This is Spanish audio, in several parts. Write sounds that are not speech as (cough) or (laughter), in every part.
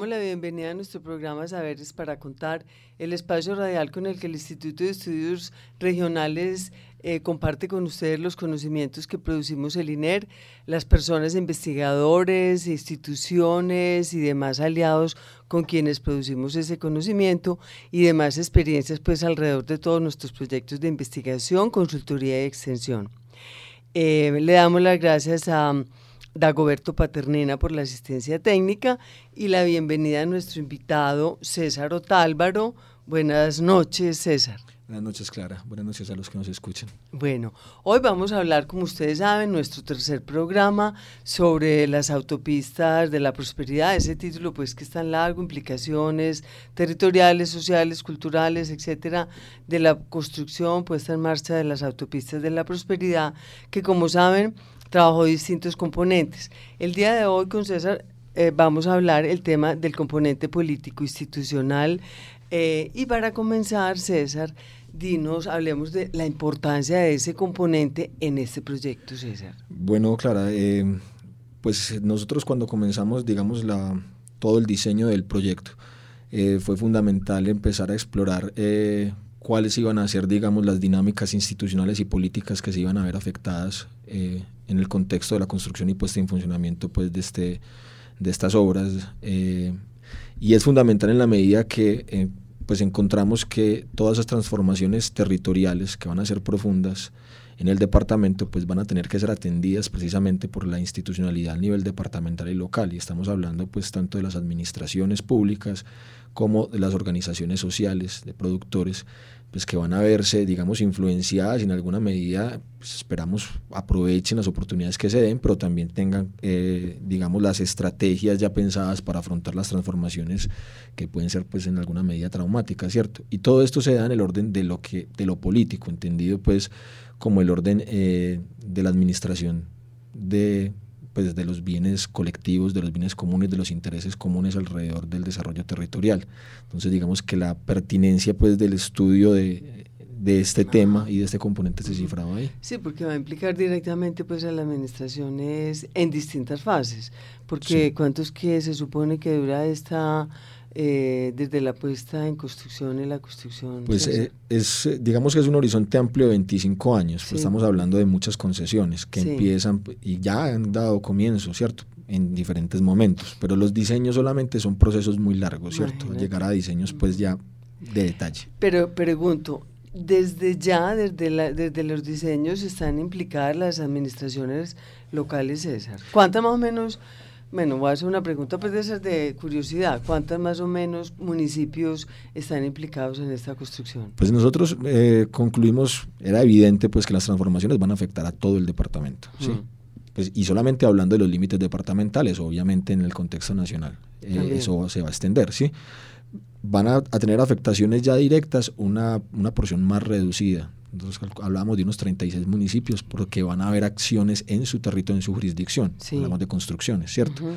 Damos la bienvenida a nuestro programa Saberes para Contar, el espacio radial con el que el Instituto de Estudios Regionales eh, comparte con ustedes los conocimientos que producimos el INER, las personas investigadores, instituciones y demás aliados con quienes producimos ese conocimiento y demás experiencias pues alrededor de todos nuestros proyectos de investigación, consultoría y extensión. Eh, le damos las gracias a Dagoberto Paternena por la asistencia técnica y la bienvenida a nuestro invitado César Otálvaro. Buenas noches, César. Buenas noches, Clara. Buenas noches a los que nos escuchan. Bueno, hoy vamos a hablar, como ustedes saben, nuestro tercer programa sobre las autopistas de la prosperidad. Ese título, pues, que es tan largo, implicaciones territoriales, sociales, culturales, etcétera, de la construcción puesta en marcha de las autopistas de la prosperidad, que, como saben, trabajó distintos componentes. El día de hoy con César eh, vamos a hablar el tema del componente político institucional eh, y para comenzar, César, dinos, hablemos de la importancia de ese componente en este proyecto, César. Bueno, Clara, eh, pues nosotros cuando comenzamos, digamos, la, todo el diseño del proyecto, eh, fue fundamental empezar a explorar eh, cuáles iban a ser, digamos, las dinámicas institucionales y políticas que se iban a ver afectadas eh, en el contexto de la construcción y puesta en funcionamiento pues, de, este, de estas obras. eh, y es fundamental en la medida que eh, pues encontramos que todas esas transformaciones territoriales que van a ser profundas en el departamento pues van a tener que ser atendidas precisamente por la institucionalidad a nivel departamental y local. Y estamos hablando pues tanto de las administraciones públicas como de las organizaciones sociales de productores pues que van a verse digamos influenciadas y en alguna medida pues, esperamos aprovechen las oportunidades que se den pero también tengan eh, digamos las estrategias ya pensadas para afrontar las transformaciones que pueden ser pues en alguna medida traumáticas cierto y todo esto se da en el orden de lo que de lo político entendido pues como el orden eh, de la administración de, pues, de los bienes colectivos, de los bienes comunes, de los intereses comunes alrededor del desarrollo territorial. Entonces, digamos que la pertinencia pues, del estudio de, de este tema y de este componente se cifraba ahí. Sí, porque va a implicar directamente pues a las administraciones en distintas fases, porque Sí. ¿cuánto es que se supone que dura esta, eh, desde la puesta en construcción y la construcción? Pues eh, es, eh, digamos que es un horizonte amplio de 25 años, pues Sí. estamos hablando de muchas concesiones que Sí. empiezan y ya han dado comienzo, ¿cierto? En diferentes momentos, pero los diseños solamente son procesos muy largos, ¿cierto? Imagínate. Llegar a diseños pues ya de detalle. Pero pregunto, desde ya, desde, la, desde los diseños, están implicadas las administraciones locales, César. ¿Cuántas más o menos, bueno, voy a hacer una pregunta pues de esas de curiosidad, ¿cuántas más o menos municipios están implicados en esta construcción? Pues nosotros eh, concluimos, era evidente pues que las transformaciones van a afectar a todo el departamento, ¿sí? Mm. Pues, y solamente hablando de los límites departamentales, obviamente en el contexto nacional, eh, eso se va a extender, ¿sí? Van a, a tener afectaciones ya directas, una, una porción más reducida. Nosotros hablábamos de unos 36 municipios porque van a haber acciones en su territorio, en su jurisdicción. Sí. Hablamos de construcciones, ¿cierto? Ujú.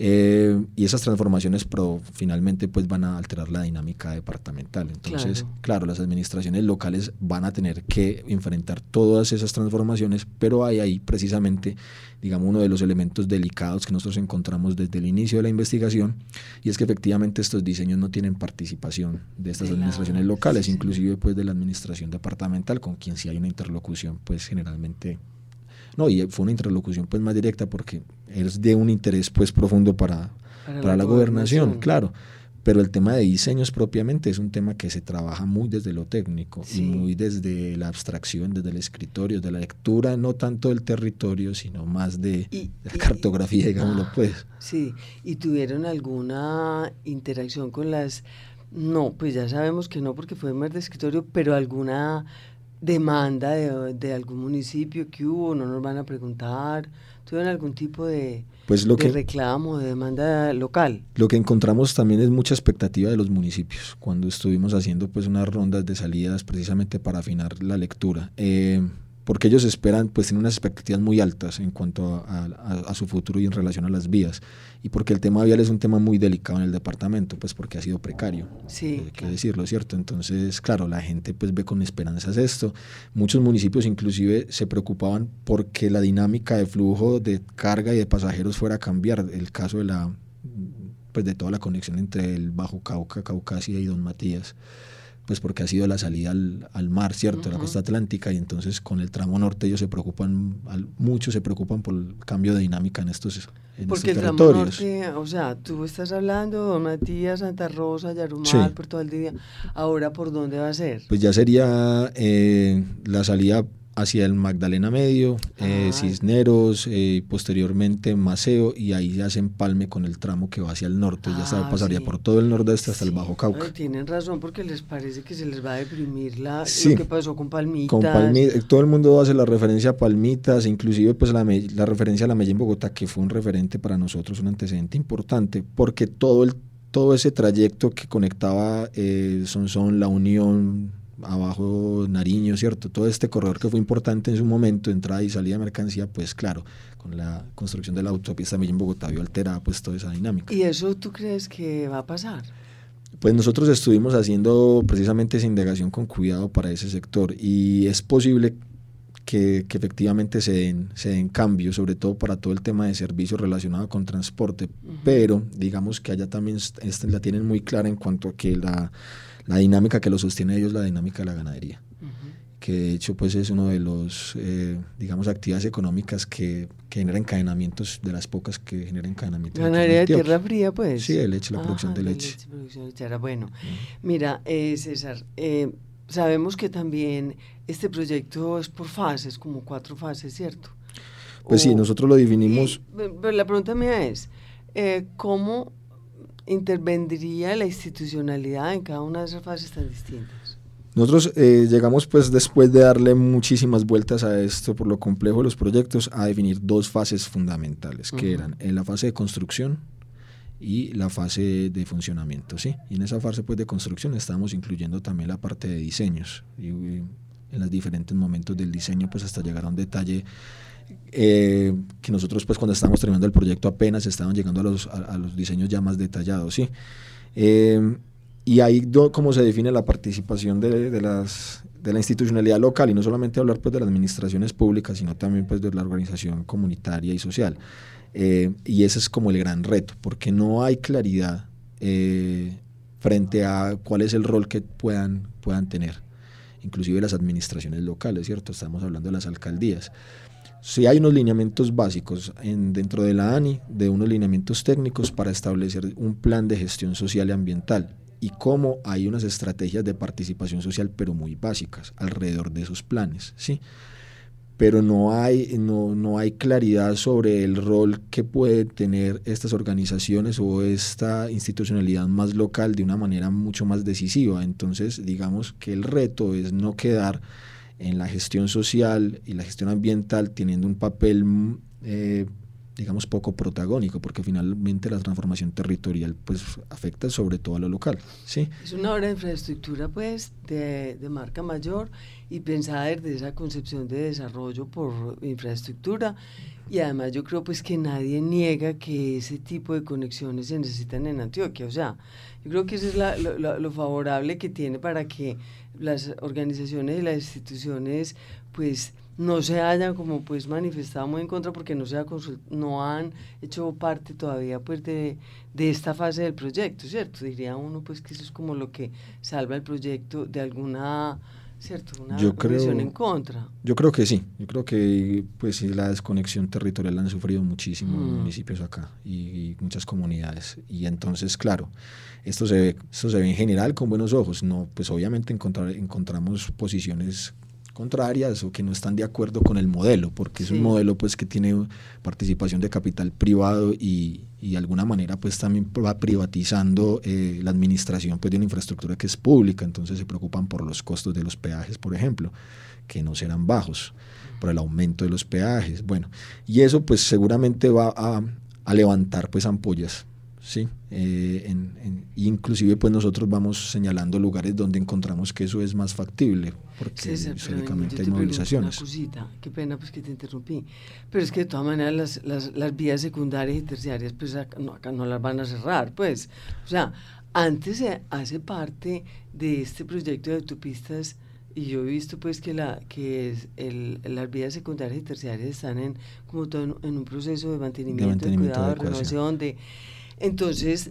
Eh, y esas transformaciones pro, finalmente pues van a alterar la dinámica departamental. Entonces, Claro. claro. las administraciones locales van a tener que enfrentar todas esas transformaciones, pero hay ahí precisamente, digamos, uno de los elementos delicados que nosotros encontramos desde el inicio de la investigación, y es que efectivamente estos diseños no tienen participación de estas De la- administraciones locales, sí. inclusive pues de la administración departamental, con quien sí hay una interlocución pues generalmente no, y fue una interlocución pues más directa porque es de un interés pues profundo para, para, la, gobernación, claro. Pero el tema de diseños propiamente es un tema que se trabaja muy desde lo técnico Sí. y muy desde la abstracción, desde el escritorio, de la lectura, no tanto del territorio, sino más de, Y- la y- cartografía, digámoslo Ah, pues. Sí, ¿y tuvieron alguna interacción con las No, pues ya sabemos que no porque fue mer de escritorio, pero alguna demanda de, de, algún municipio que hubo, no nos van a preguntar, tuvieron algún tipo de, pues lo de que, reclamo, de demanda local. Lo que encontramos también es mucha expectativa de los municipios, cuando estuvimos haciendo pues unas rondas de salidas precisamente para afinar la lectura. Eh, porque ellos esperan, pues tienen unas expectativas muy altas en cuanto a, a, a, su futuro y en relación a las vías, y porque el tema vial es un tema muy delicado en el departamento, pues porque ha sido precario, sí, hay que decirlo, ¿cierto? Entonces, claro, la gente pues ve con esperanzas esto, muchos municipios inclusive se preocupaban porque la dinámica de flujo de carga y de pasajeros fuera a cambiar, el caso de la pues de toda la conexión entre el Bajo Cauca, Caucasia y Don Matías, pues porque ha sido la salida al, al mar, ¿cierto? Uh -huh. la costa atlántica, y entonces con el tramo norte ellos se preocupan, al, muchos se preocupan por el cambio de dinámica en estos, en porque estos el territorios. tramo norte, o sea, tú estás hablando, Don Matías, Santa Rosa, Yarumal, Sí. por todo el día, ahora ¿por dónde va a ser? Pues ya sería eh, la salida hacia el Magdalena Medio, eh, Ah. Cisneros, eh, posteriormente Maceo, y ahí ya se empalme con el tramo que va hacia el norte, ya Ah, sabe, pasaría sí. por todo el nordeste hasta el. Bajo Cauca. Ay, tienen razón porque les parece que se les va a deprimir la, Sí. lo que pasó con Palmitas. Con Palmi- todo el mundo hace la referencia a Palmitas, inclusive pues la, la referencia a la Mella en Bogotá, que fue un referente para nosotros, un antecedente importante, porque todo el todo ese trayecto que conectaba eh, Sonsón, La Unión, abajo Nariño, ¿cierto? Todo este corredor que fue importante en su momento, entrada y salida de mercancía, pues claro, con la construcción de la autopista Mella en Bogotá vio alterada pues toda esa dinámica. ¿Y eso tú crees que va a pasar? Pues nosotros estuvimos haciendo precisamente esa indagación con cuidado para ese sector y es posible que, que efectivamente se den, se den cambios, sobre todo para todo el tema de servicios relacionado con transporte, Ujú. pero digamos que allá también la tienen muy clara en cuanto a que la, la dinámica que lo sostiene ellos, la dinámica de la ganadería, Ujú. que de hecho pues es uno de los, eh, digamos, actividades económicas que, que genera encadenamientos, de las pocas que generan encadenamientos. Ganadería de tierra fría, pues. Sí, de leche, la Ah, producción de leche. producción lechera. Bueno, mira, eh, César, eh, sabemos que también este proyecto es por fases, como cuatro fases, ¿cierto? Pues sí, O- nosotros lo definimos... y, pero la pregunta mía es, eh, ¿cómo intervendría la institucionalidad en cada una de esas fases tan distintas? Nosotros eh, llegamos pues después de darle muchísimas vueltas a esto por lo complejo de los proyectos a definir dos fases fundamentales que Ujú. eran en la fase de construcción y la fase de funcionamiento, ¿sí? Y en esa fase pues de construcción estábamos incluyendo también la parte de diseños y, y en los diferentes momentos del diseño pues hasta llegar a un detalle eh, que nosotros pues cuando estábamos terminando el proyecto apenas estaban llegando a los, a, a los diseños ya más detallados, ¿sí? Eh, y ahí do, como se define la participación de, de, las, de la institucionalidad local y no solamente hablar pues de las administraciones públicas, sino también pues de la organización comunitaria y social. Eh, y ese es como el gran reto, porque no hay claridad eh, frente a cuál es el rol que puedan, puedan tener, inclusive las administraciones locales, ¿cierto? Estamos hablando de las alcaldías. Sí hay unos lineamientos básicos en, dentro de la ANI, de unos lineamientos técnicos para establecer un plan de gestión social y ambiental y cómo hay unas estrategias de participación social pero muy básicas alrededor de esos planes, ¿sí? Pero no hay, no, no hay claridad sobre el rol que pueden tener estas organizaciones o esta institucionalidad más local de una manera mucho más decisiva. Entonces, digamos que el reto es no quedar en la gestión social y la gestión ambiental teniendo un papel, eh, digamos, poco protagónico, porque finalmente la transformación territorial pues afecta sobre todo a lo local. ¿sí? Es una obra de infraestructura pues de, de marca mayor y pensada desde esa concepción de desarrollo por infraestructura y además yo creo pues que nadie niega que ese tipo de conexiones se necesitan en Antioquia, o sea, yo creo que eso es la, lo, lo, favorable que tiene para que las organizaciones y las instituciones pues no se hayan como pues manifestado muy en contra porque no se ha no han hecho parte todavía pues de, de esta fase del proyecto, ¿cierto? Diría uno pues que eso es como lo que salva el proyecto de alguna ¿cierto? Una yo creo, en contra. Yo creo que sí, yo creo que pues la desconexión territorial la han sufrido muchísimo mm. municipios acá y, y, muchas comunidades. Y entonces, claro, esto se ve, esto se ve en general con buenos ojos. No, pues obviamente encontrar, encontramos posiciones contrarias o que no están de acuerdo con el modelo, porque es un modelo pues que tiene participación de capital privado y, y de alguna manera pues también va privatizando eh, la administración pues de una infraestructura que es pública, entonces se preocupan por los costos de los peajes, por ejemplo, que no serán bajos, por el aumento de los peajes, bueno, y eso pues seguramente va a, a levantar pues ampollas ¿sí? Eh, en, inclusive pues nosotros vamos señalando lugares donde encontramos que eso es más factible, porque históricamente hay movilizaciones. Una cosita, qué pena pues que te interrumpí, pero es que de todas maneras las, las, las vías secundarias y terciarias pues acá no, acá no las van a cerrar, pues, o sea, antes se hace parte de este proyecto de autopistas y yo he visto pues que la que el, las vías secundarias y terciarias están en como todo en, un proceso de mantenimiento, de, cuidado, de renovación, de entonces,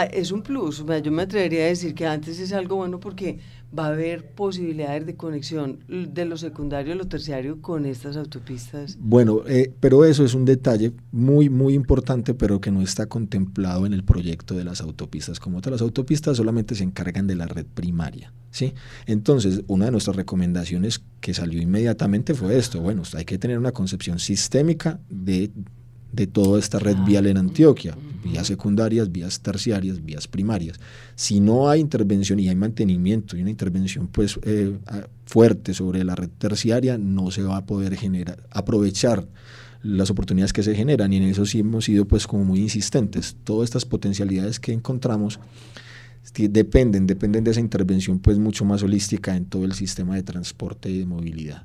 es un plus. yo me atrevería a decir que antes es algo bueno porque va a haber posibilidades de conexión de lo secundario a lo terciario con estas autopistas. Bueno, eh, pero eso es un detalle muy, muy importante, pero que no está contemplado en el proyecto de las autopistas. Como tal, las autopistas solamente se encargan de la red primaria. ¿sí? Entonces, una de nuestras recomendaciones que salió inmediatamente fue esto. Bueno, hay que tener una concepción sistémica de de toda esta red vial en Antioquia, vías secundarias, vías terciarias, vías primarias. Si no hay intervención y hay mantenimiento y una intervención pues eh, fuerte sobre la red terciaria, no se va a poder generar, aprovechar las oportunidades que se generan y en eso sí hemos sido pues como muy insistentes. Todas estas potencialidades que encontramos dependen, dependen de esa intervención pues mucho más holística en todo el sistema de transporte y de movilidad.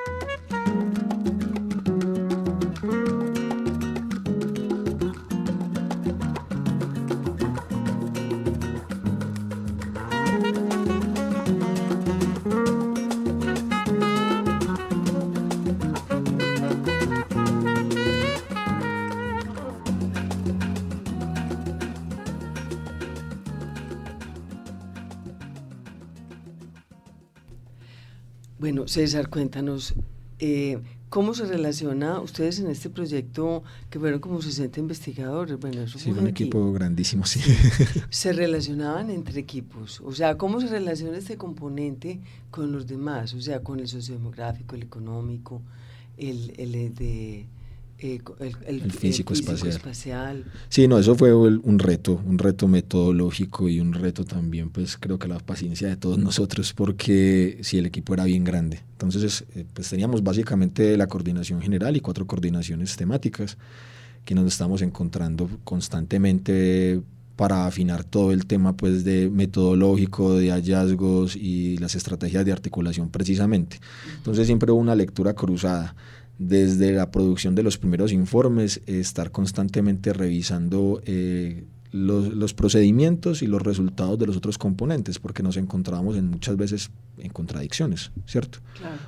Bueno, César, cuéntanos, eh, ¿cómo se relaciona ustedes en este proyecto que fueron como 60 investigadores? Bueno, eso sí, un equipo grandísimo, sí. (laughs) Se relacionaban entre equipos, o sea, ¿cómo se relaciona este componente con los demás? O sea, con el sociodemográfico, el económico, el, el de eh, el, físico, espacial. Sí, no, eso fue un reto, un reto metodológico y un reto también, pues creo que la paciencia de todos (laughs) nosotros, porque si el equipo era bien grande. Entonces, eh, pues teníamos básicamente la coordinación general y cuatro coordinaciones temáticas que nos estamos encontrando constantemente para afinar todo el tema pues de metodológico, de hallazgos y las estrategias de articulación precisamente. Entonces siempre hubo una lectura cruzada desde la producción de los primeros informes, estar constantemente revisando eh, los, procedimientos y los resultados de los otros componentes, porque nos encontrábamos en muchas veces en contradicciones, ¿cierto?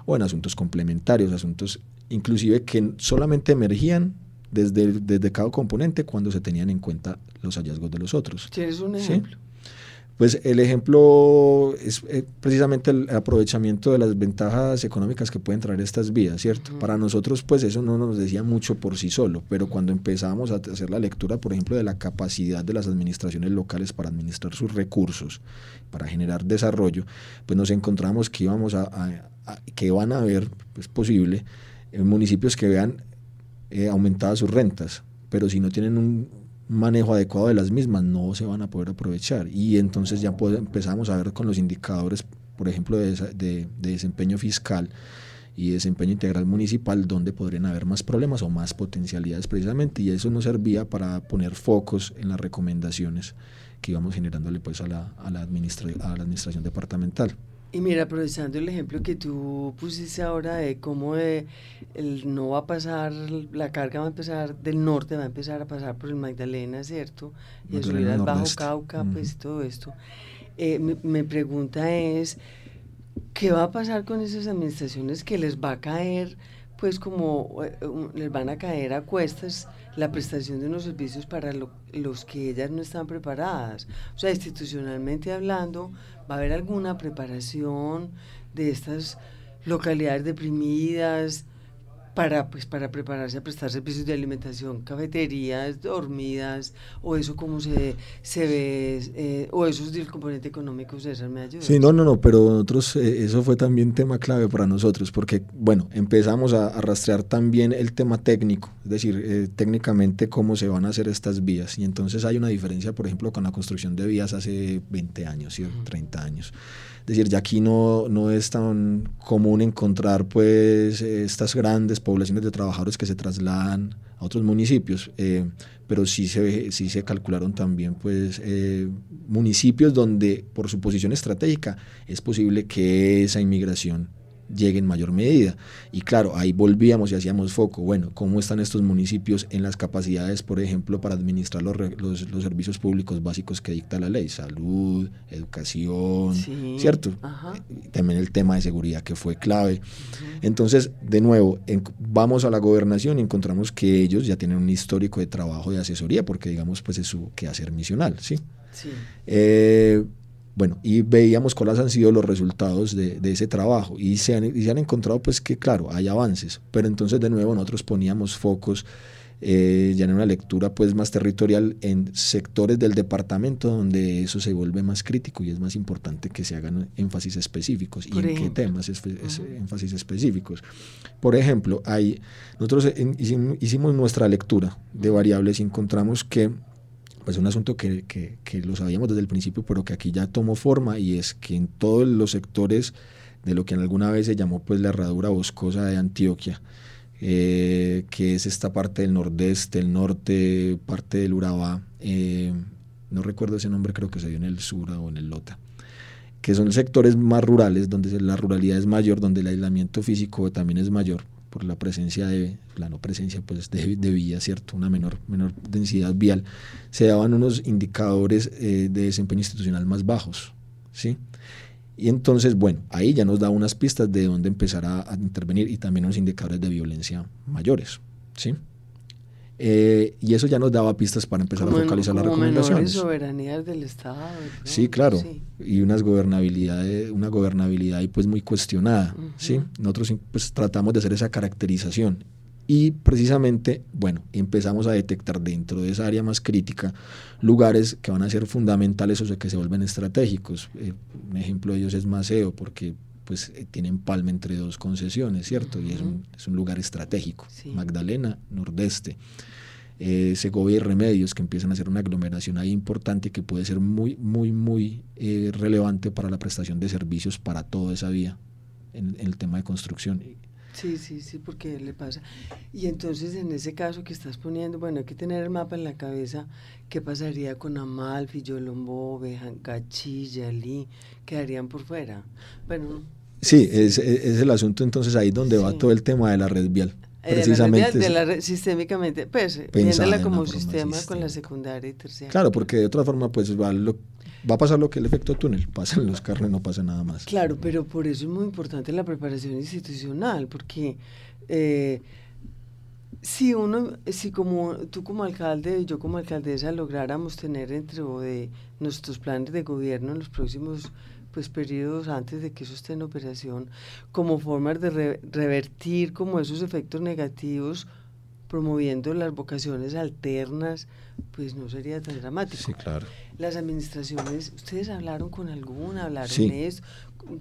O en asuntos complementarios, asuntos inclusive que solamente emergían desde, desde cada componente cuando se tenían en cuenta los hallazgos de los otros. ¿Tienes un ejemplo? Pues el ejemplo es eh, precisamente el aprovechamiento de las ventajas económicas que pueden traer estas vías, ¿cierto? Para nosotros, pues eso no nos decía mucho por sí solo, pero cuando empezamos a hacer la lectura, por ejemplo, de la capacidad de las administraciones locales para administrar sus recursos, para generar desarrollo, pues nos encontramos que íbamos a, que van a haber, pues posible, en municipios que vean eh, aumentadas sus rentas, pero si no tienen un manejo adecuado de las mismas no se van a poder aprovechar y entonces ya empezamos a ver con los indicadores, por ejemplo, de, de, desempeño fiscal y desempeño integral municipal donde podrían haber más problemas o más potencialidades precisamente y eso nos servía para poner focos en las recomendaciones que íbamos generándole pues a la, a a la administración departamental. Y mira, aprovechando el ejemplo que tú pusiste ahora de cómo el, no va a pasar, la carga va a empezar del norte, va a empezar a pasar por el Magdalena, ¿cierto? Y a subir al Bajo Cauca, pues todo esto. Eh, mi, pregunta es, ¿qué va a pasar con esas administraciones que les va a caer, pues como eh, les van a caer a cuestas la prestación de unos servicios para los que ellas no están preparadas? O sea, institucionalmente hablando, ¿Va a haber alguna preparación de estas localidades deprimidas para, pues, para prepararse a prestar servicios de alimentación, cafeterías, dormidas, o eso como se, se ve, eh, o eso es del componente económico, César, ¿me ayuda? Sí, no, no, no, pero nosotros, eh, eso fue también tema clave para nosotros, porque, bueno, empezamos a, rastrear también el tema técnico, es decir, eh, técnicamente cómo se van a hacer estas vías, y entonces hay una diferencia, por ejemplo, con la construcción de vías hace 20 años, ¿sí? 30 años. Es decir, ya aquí no, no es tan común encontrar pues estas grandes poblaciones de trabajadores que se trasladan a otros municipios, eh, pero sí se, sí se calcularon también pues eh, municipios donde por su posición estratégica es posible que esa inmigración llegue en mayor medida. Y claro, ahí volvíamos y hacíamos foco, bueno, ¿cómo están estos municipios en las capacidades, por ejemplo, para administrar los, los, servicios públicos básicos que dicta la ley? Salud, educación, ¿cierto? También el tema de seguridad que fue clave. Entonces, de nuevo, vamos a la gobernación y encontramos que ellos ya tienen un histórico de trabajo de asesoría, porque digamos, pues es su quehacer misional, ¿sí? Sí. Eh, bueno, y veíamos cuáles han sido los resultados de, ese trabajo y se, han, y se, han, encontrado pues que claro, hay avances, pero entonces de nuevo nosotros poníamos focos eh, ya en una lectura pues más territorial en sectores del departamento donde eso se vuelve más crítico y es más importante que se hagan énfasis específicos. ¿Y en qué temas es, énfasis específicos? Por ejemplo, hay, nosotros hicimos nuestra lectura de variables y encontramos que pues un asunto que, que, lo sabíamos desde el principio, pero que aquí ya tomó forma y es que en todos los sectores de lo que alguna vez se llamó pues la herradura boscosa de Antioquia, eh, que es esta parte del nordeste, el norte, parte del Urabá, eh, no recuerdo ese nombre, creo que se dio en el Sura o en el Lota, que son sectores más rurales, donde la ruralidad es mayor, donde el aislamiento físico también es mayor, por la presencia de, la no presencia pues de, vía, ¿cierto? Una menor, menor densidad vial, se daban unos indicadores eh, de desempeño institucional más bajos, ¿sí? Y entonces, bueno, ahí ya nos da unas pistas de dónde empezar a, a intervenir y también unos indicadores de violencia mayores, ¿sí? Eh, y eso ya nos daba pistas para empezar a focalizar las recomendaciones. soberanía del Estado. Sí, claro. Y unas gobernabilidad, una gobernabilidad ahí pues muy cuestionada. ¿sí? Nosotros pues tratamos de hacer esa caracterización. Y precisamente, bueno, empezamos a detectar dentro de esa área más crítica lugares que van a ser fundamentales o que se vuelven estratégicos. Eh, un ejemplo de ellos es Maceo, porque pues eh, tienen palma entre dos concesiones, ¿cierto? Y es un, es un lugar estratégico. Magdalena, Nordeste. Eh, Segovia y Remedios, que empiezan a hacer una aglomeración ahí importante que puede ser muy, muy, muy eh, relevante para la prestación de servicios para toda esa vía en, el tema de construcción. Sí, sí, sí, porque le pasa. Y entonces en ese caso que estás poniendo, bueno, hay que tener el mapa en la cabeza, ¿qué pasaría con Amalfi, Yolombo, Bejancachi, Yalí? ¿Quedarían por fuera? Bueno... Sí, es, es, el asunto entonces ahí donde va todo el tema de la red vial. Eh, precisamente. De la, sistémicamente, pues, viéndola como sistema con la secundaria y terciaria. Claro, porque de otra forma, pues va, va a pasar lo que el efecto túnel, pasan los carnes, no pasa nada más. Claro, pero por eso es muy importante la preparación institucional, porque eh, si uno, si como tú como alcalde y yo como alcaldesa lográramos tener dentro de nuestros planes de gobierno en los próximos pues periodos antes de que eso esté en operación, como formas de revertir como esos efectos negativos, promoviendo las vocaciones alternas, pues no sería tan dramático. Sí, claro. Las administraciones, ¿ustedes hablaron con alguna? ¿Hablaron de eso?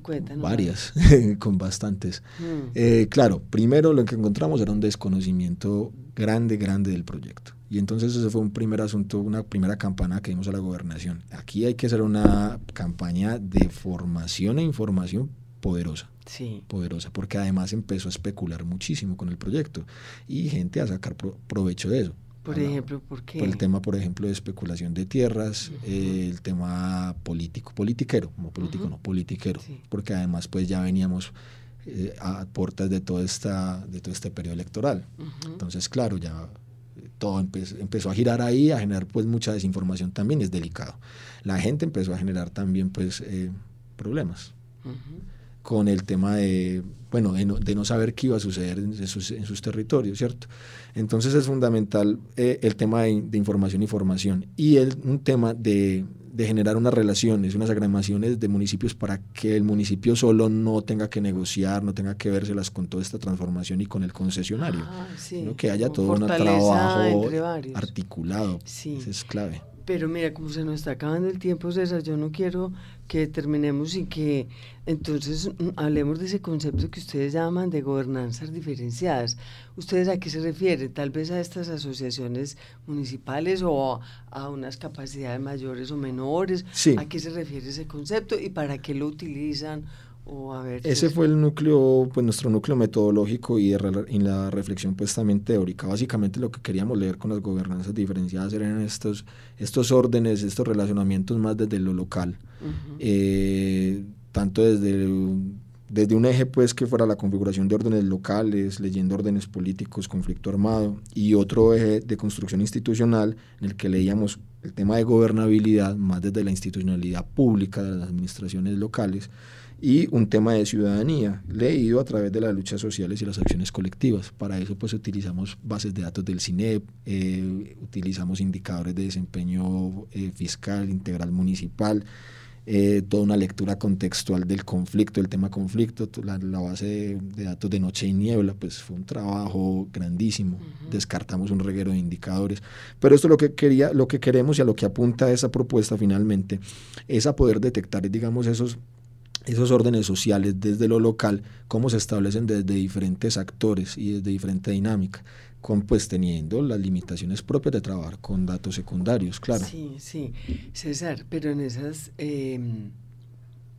Cuéntanos. Varias, (laughs) con bastantes. Mm. Eh, claro, primero lo que encontramos era un desconocimiento grande, grande del proyecto. Y entonces ese fue un primer asunto, una primera campana que dimos a la gobernación. Aquí hay que hacer una campaña de formación e información poderosa. Sí. Poderosa, porque además empezó a especular muchísimo con el proyecto y gente a sacar provecho de eso. Por ejemplo, ¿por qué? Por el tema, por ejemplo, de especulación de tierras, el tema político, politiquero, como político, no politiquero, porque además pues ya veníamos eh, a puertas de todo, esta, de todo este periodo electoral. Entonces, claro, ya todo empezó a girar ahí, a generar pues mucha desinformación también, es delicado. La gente empezó a generar también pues eh, problemas con el tema de, bueno, de no, saber qué iba a suceder en sus, territorios, ¿cierto? Entonces es fundamental eh, el tema de, información y formación y el, un tema de, de generar unas relaciones, unas agremaciones de municipios para que el municipio solo no tenga que negociar, no tenga que vérselas con toda esta transformación y con el concesionario, Ah, sí, que haya como todo un trabajo articulado. Sí. Eso es clave. Pero mira, como se nos está acabando el tiempo, César, yo no quiero que terminemos y que entonces mm, hablemos de ese concepto que ustedes llaman de gobernanzas diferenciadas. ¿Ustedes a qué se refieren? Tal vez a estas asociaciones municipales o a, a unas capacidades mayores o menores. Sí. ¿A qué se refiere ese concepto y para qué lo utilizan? O a ver, Ese César. fue el núcleo, pues nuestro núcleo metodológico y, de y la reflexión pues también teórica. Básicamente lo que queríamos leer con las gobernanzas diferenciadas eran estos, estos órdenes, estos relacionamientos más desde lo local. Ujú. Eh, tanto desde, desde un eje pues que fuera la configuración de órdenes locales, leyendo órdenes políticos, conflicto armado, y otro eje de construcción institucional en el que leíamos el tema de gobernabilidad más desde la institucionalidad pública de las administraciones locales y un tema de ciudadanía leído a través de las luchas sociales y las acciones colectivas. Para eso pues utilizamos bases de datos del CINEP, eh, utilizamos indicadores de desempeño eh, fiscal, integral municipal, eh, toda una lectura contextual del conflicto, el tema conflicto, to- la, la base de, de datos de noche y niebla, pues fue un trabajo grandísimo. Descartamos un reguero de indicadores. Pero esto lo que quería, lo que queremos y a lo que apunta esa propuesta finalmente es a poder detectar, digamos, esos esos órdenes sociales desde lo local, cómo se establecen desde diferentes actores y desde diferente dinámica, con, pues teniendo las limitaciones propias de trabajar con datos secundarios, claro. Sí, sí. César, pero en esas em,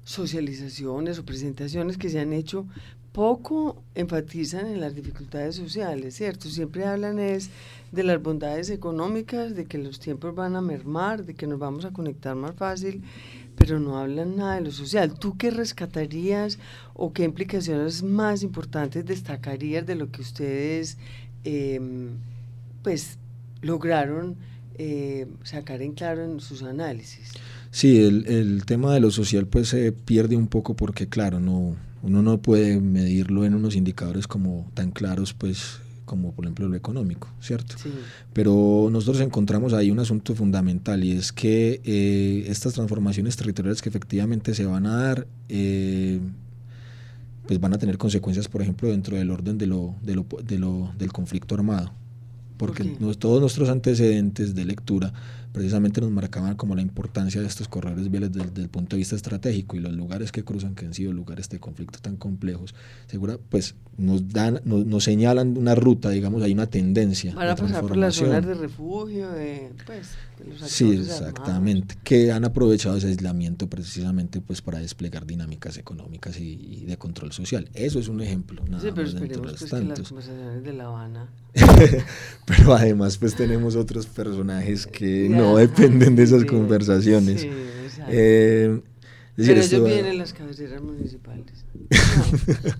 socializaciones o presentaciones que se han hecho, poco enfatizan en las dificultades sociales, ¿cierto? Siempre hablan es de las bondades económicas, de que los tiempos van a mermar, de que nos vamos a conectar más fácil, pero no hablan nada de lo social. ¿Tú qué rescatarías o qué implicaciones más importantes destacarías de lo que ustedes, em, pues, lograron eh, sacar en claro en sus análisis? Sí, el, el tema de lo social pues se pierde un poco porque claro, no, uno no puede medirlo en unos indicadores como tan claros pues como por ejemplo lo económico, ¿cierto? Sí. Pero nosotros encontramos ahí un asunto fundamental y es que eh, estas transformaciones territoriales que efectivamente se van a dar, eh, pues van a tener consecuencias, por ejemplo, dentro del orden de lo, de lo, de lo- del conflicto armado. Porque todos nuestros antecedentes de lectura precisamente nos marcaban como la importancia de estos corredores viales desde, desde el punto de vista estratégico y los lugares que cruzan, que han sido lugares de conflicto tan complejos, segura, pues nos dan, nos, nos señalan una ruta, digamos, hay una tendencia. Van a pasar por las zonas de refugio, de, pues, de los Sí, armados. exactamente. Que han aprovechado ese aislamiento precisamente pues para desplegar dinámicas económicas y, y de control social. Eso es un ejemplo. Nada Sí, pero más esperemos los pues, que las conversaciones de La Habana (laughs) Pero además pues tenemos otros personajes que (laughs) no dependen de esas conversaciones. sí. Eh, es decir, Pero ellos vienen las cabeceras municipales. (laughs)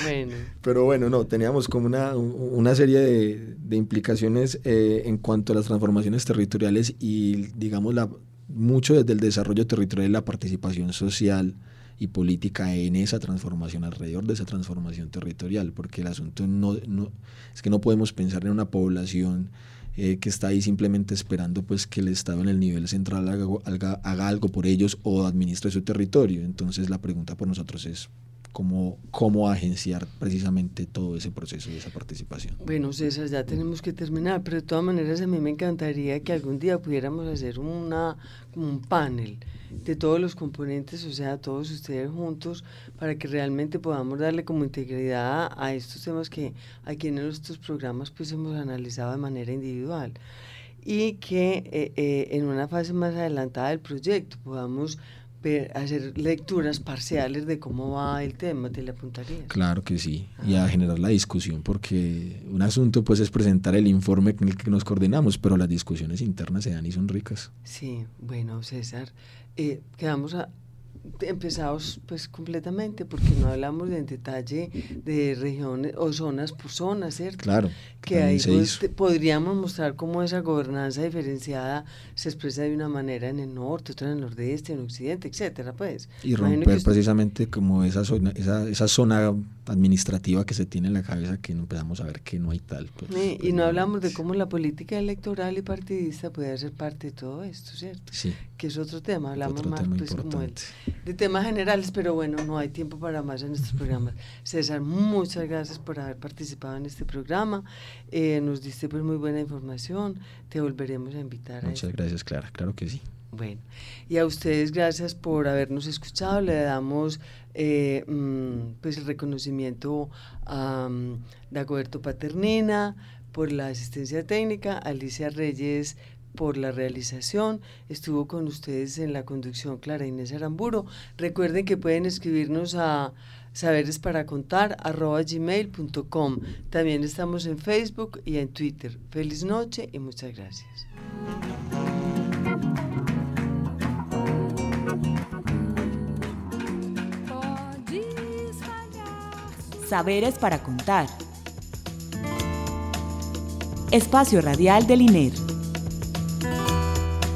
No. bueno, Pero bueno, no, teníamos como una, una serie de, de implicaciones eh, en cuanto a las transformaciones territoriales y, digamos, la, mucho desde el desarrollo territorial y la participación social y política en esa transformación, alrededor de esa transformación territorial, porque el asunto no, no es que no podemos pensar en una población eh, que está ahí simplemente esperando pues que el Estado en el nivel central haga, haga- haga algo por ellos o administre su territorio. Entonces la pregunta por nosotros es cómo, cómo agenciar precisamente todo ese proceso y esa participación. bueno, César, ya tenemos que terminar, pero de todas maneras a mí me encantaría que algún día pudiéramos hacer una, un panel de todos los componentes, o sea, todos ustedes juntos, para que realmente podamos darle como integridad a estos temas que aquí en nuestros programas pues hemos analizado de manera individual y que eh, eh, en una fase más adelantada del proyecto podamos ver- hacer lecturas parciales de cómo va el tema, ¿te le apuntarías? Claro que sí, y a generar la discusión, porque un asunto pues es presentar el informe en el que nos coordinamos, pero las discusiones internas se dan y son ricas. Sí, bueno, César, eh, quedamos a- empezados pues completamente porque no hablamos en detalle de regiones o zonas por zonas, ¿cierto? Claro, que ahí pues, podríamos mostrar cómo esa gobernanza diferenciada se expresa de una manera en el norte, otra en el nordeste, en el occidente, etcétera, pues. Y romper usted- precisamente como esa zona, esa, esa zona administrativa que se tiene en la cabeza que empezamos a ver que no hay tal. pues, Sí, y no precisamente. hablamos de cómo la política electoral y partidista puede ser parte de todo esto, ¿cierto? Sí, que es otro tema, hablamos Otro más tema pues, como importante. De temas generales, pero bueno, no hay tiempo para más en estos programas. César, muchas gracias por haber participado en este programa, eh, nos diste pues muy buena información, te volveremos a invitar a Muchas este gracias, Clara. Claro que sí. bueno, y a ustedes gracias por habernos escuchado. Le damos eh, mm, pues el reconocimiento a mm, Dagoberto Paternina por la asistencia técnica, Alicia Reyes por la realización. Estuvo con ustedes en la conducción Clara Inés Aramburo. Recuerden que pueden escribirnos a saberes para contar gmail.com. También estamos en Facebook y en Twitter. Feliz noche y muchas gracias. Saberes para contar. Espacio Radial del INER.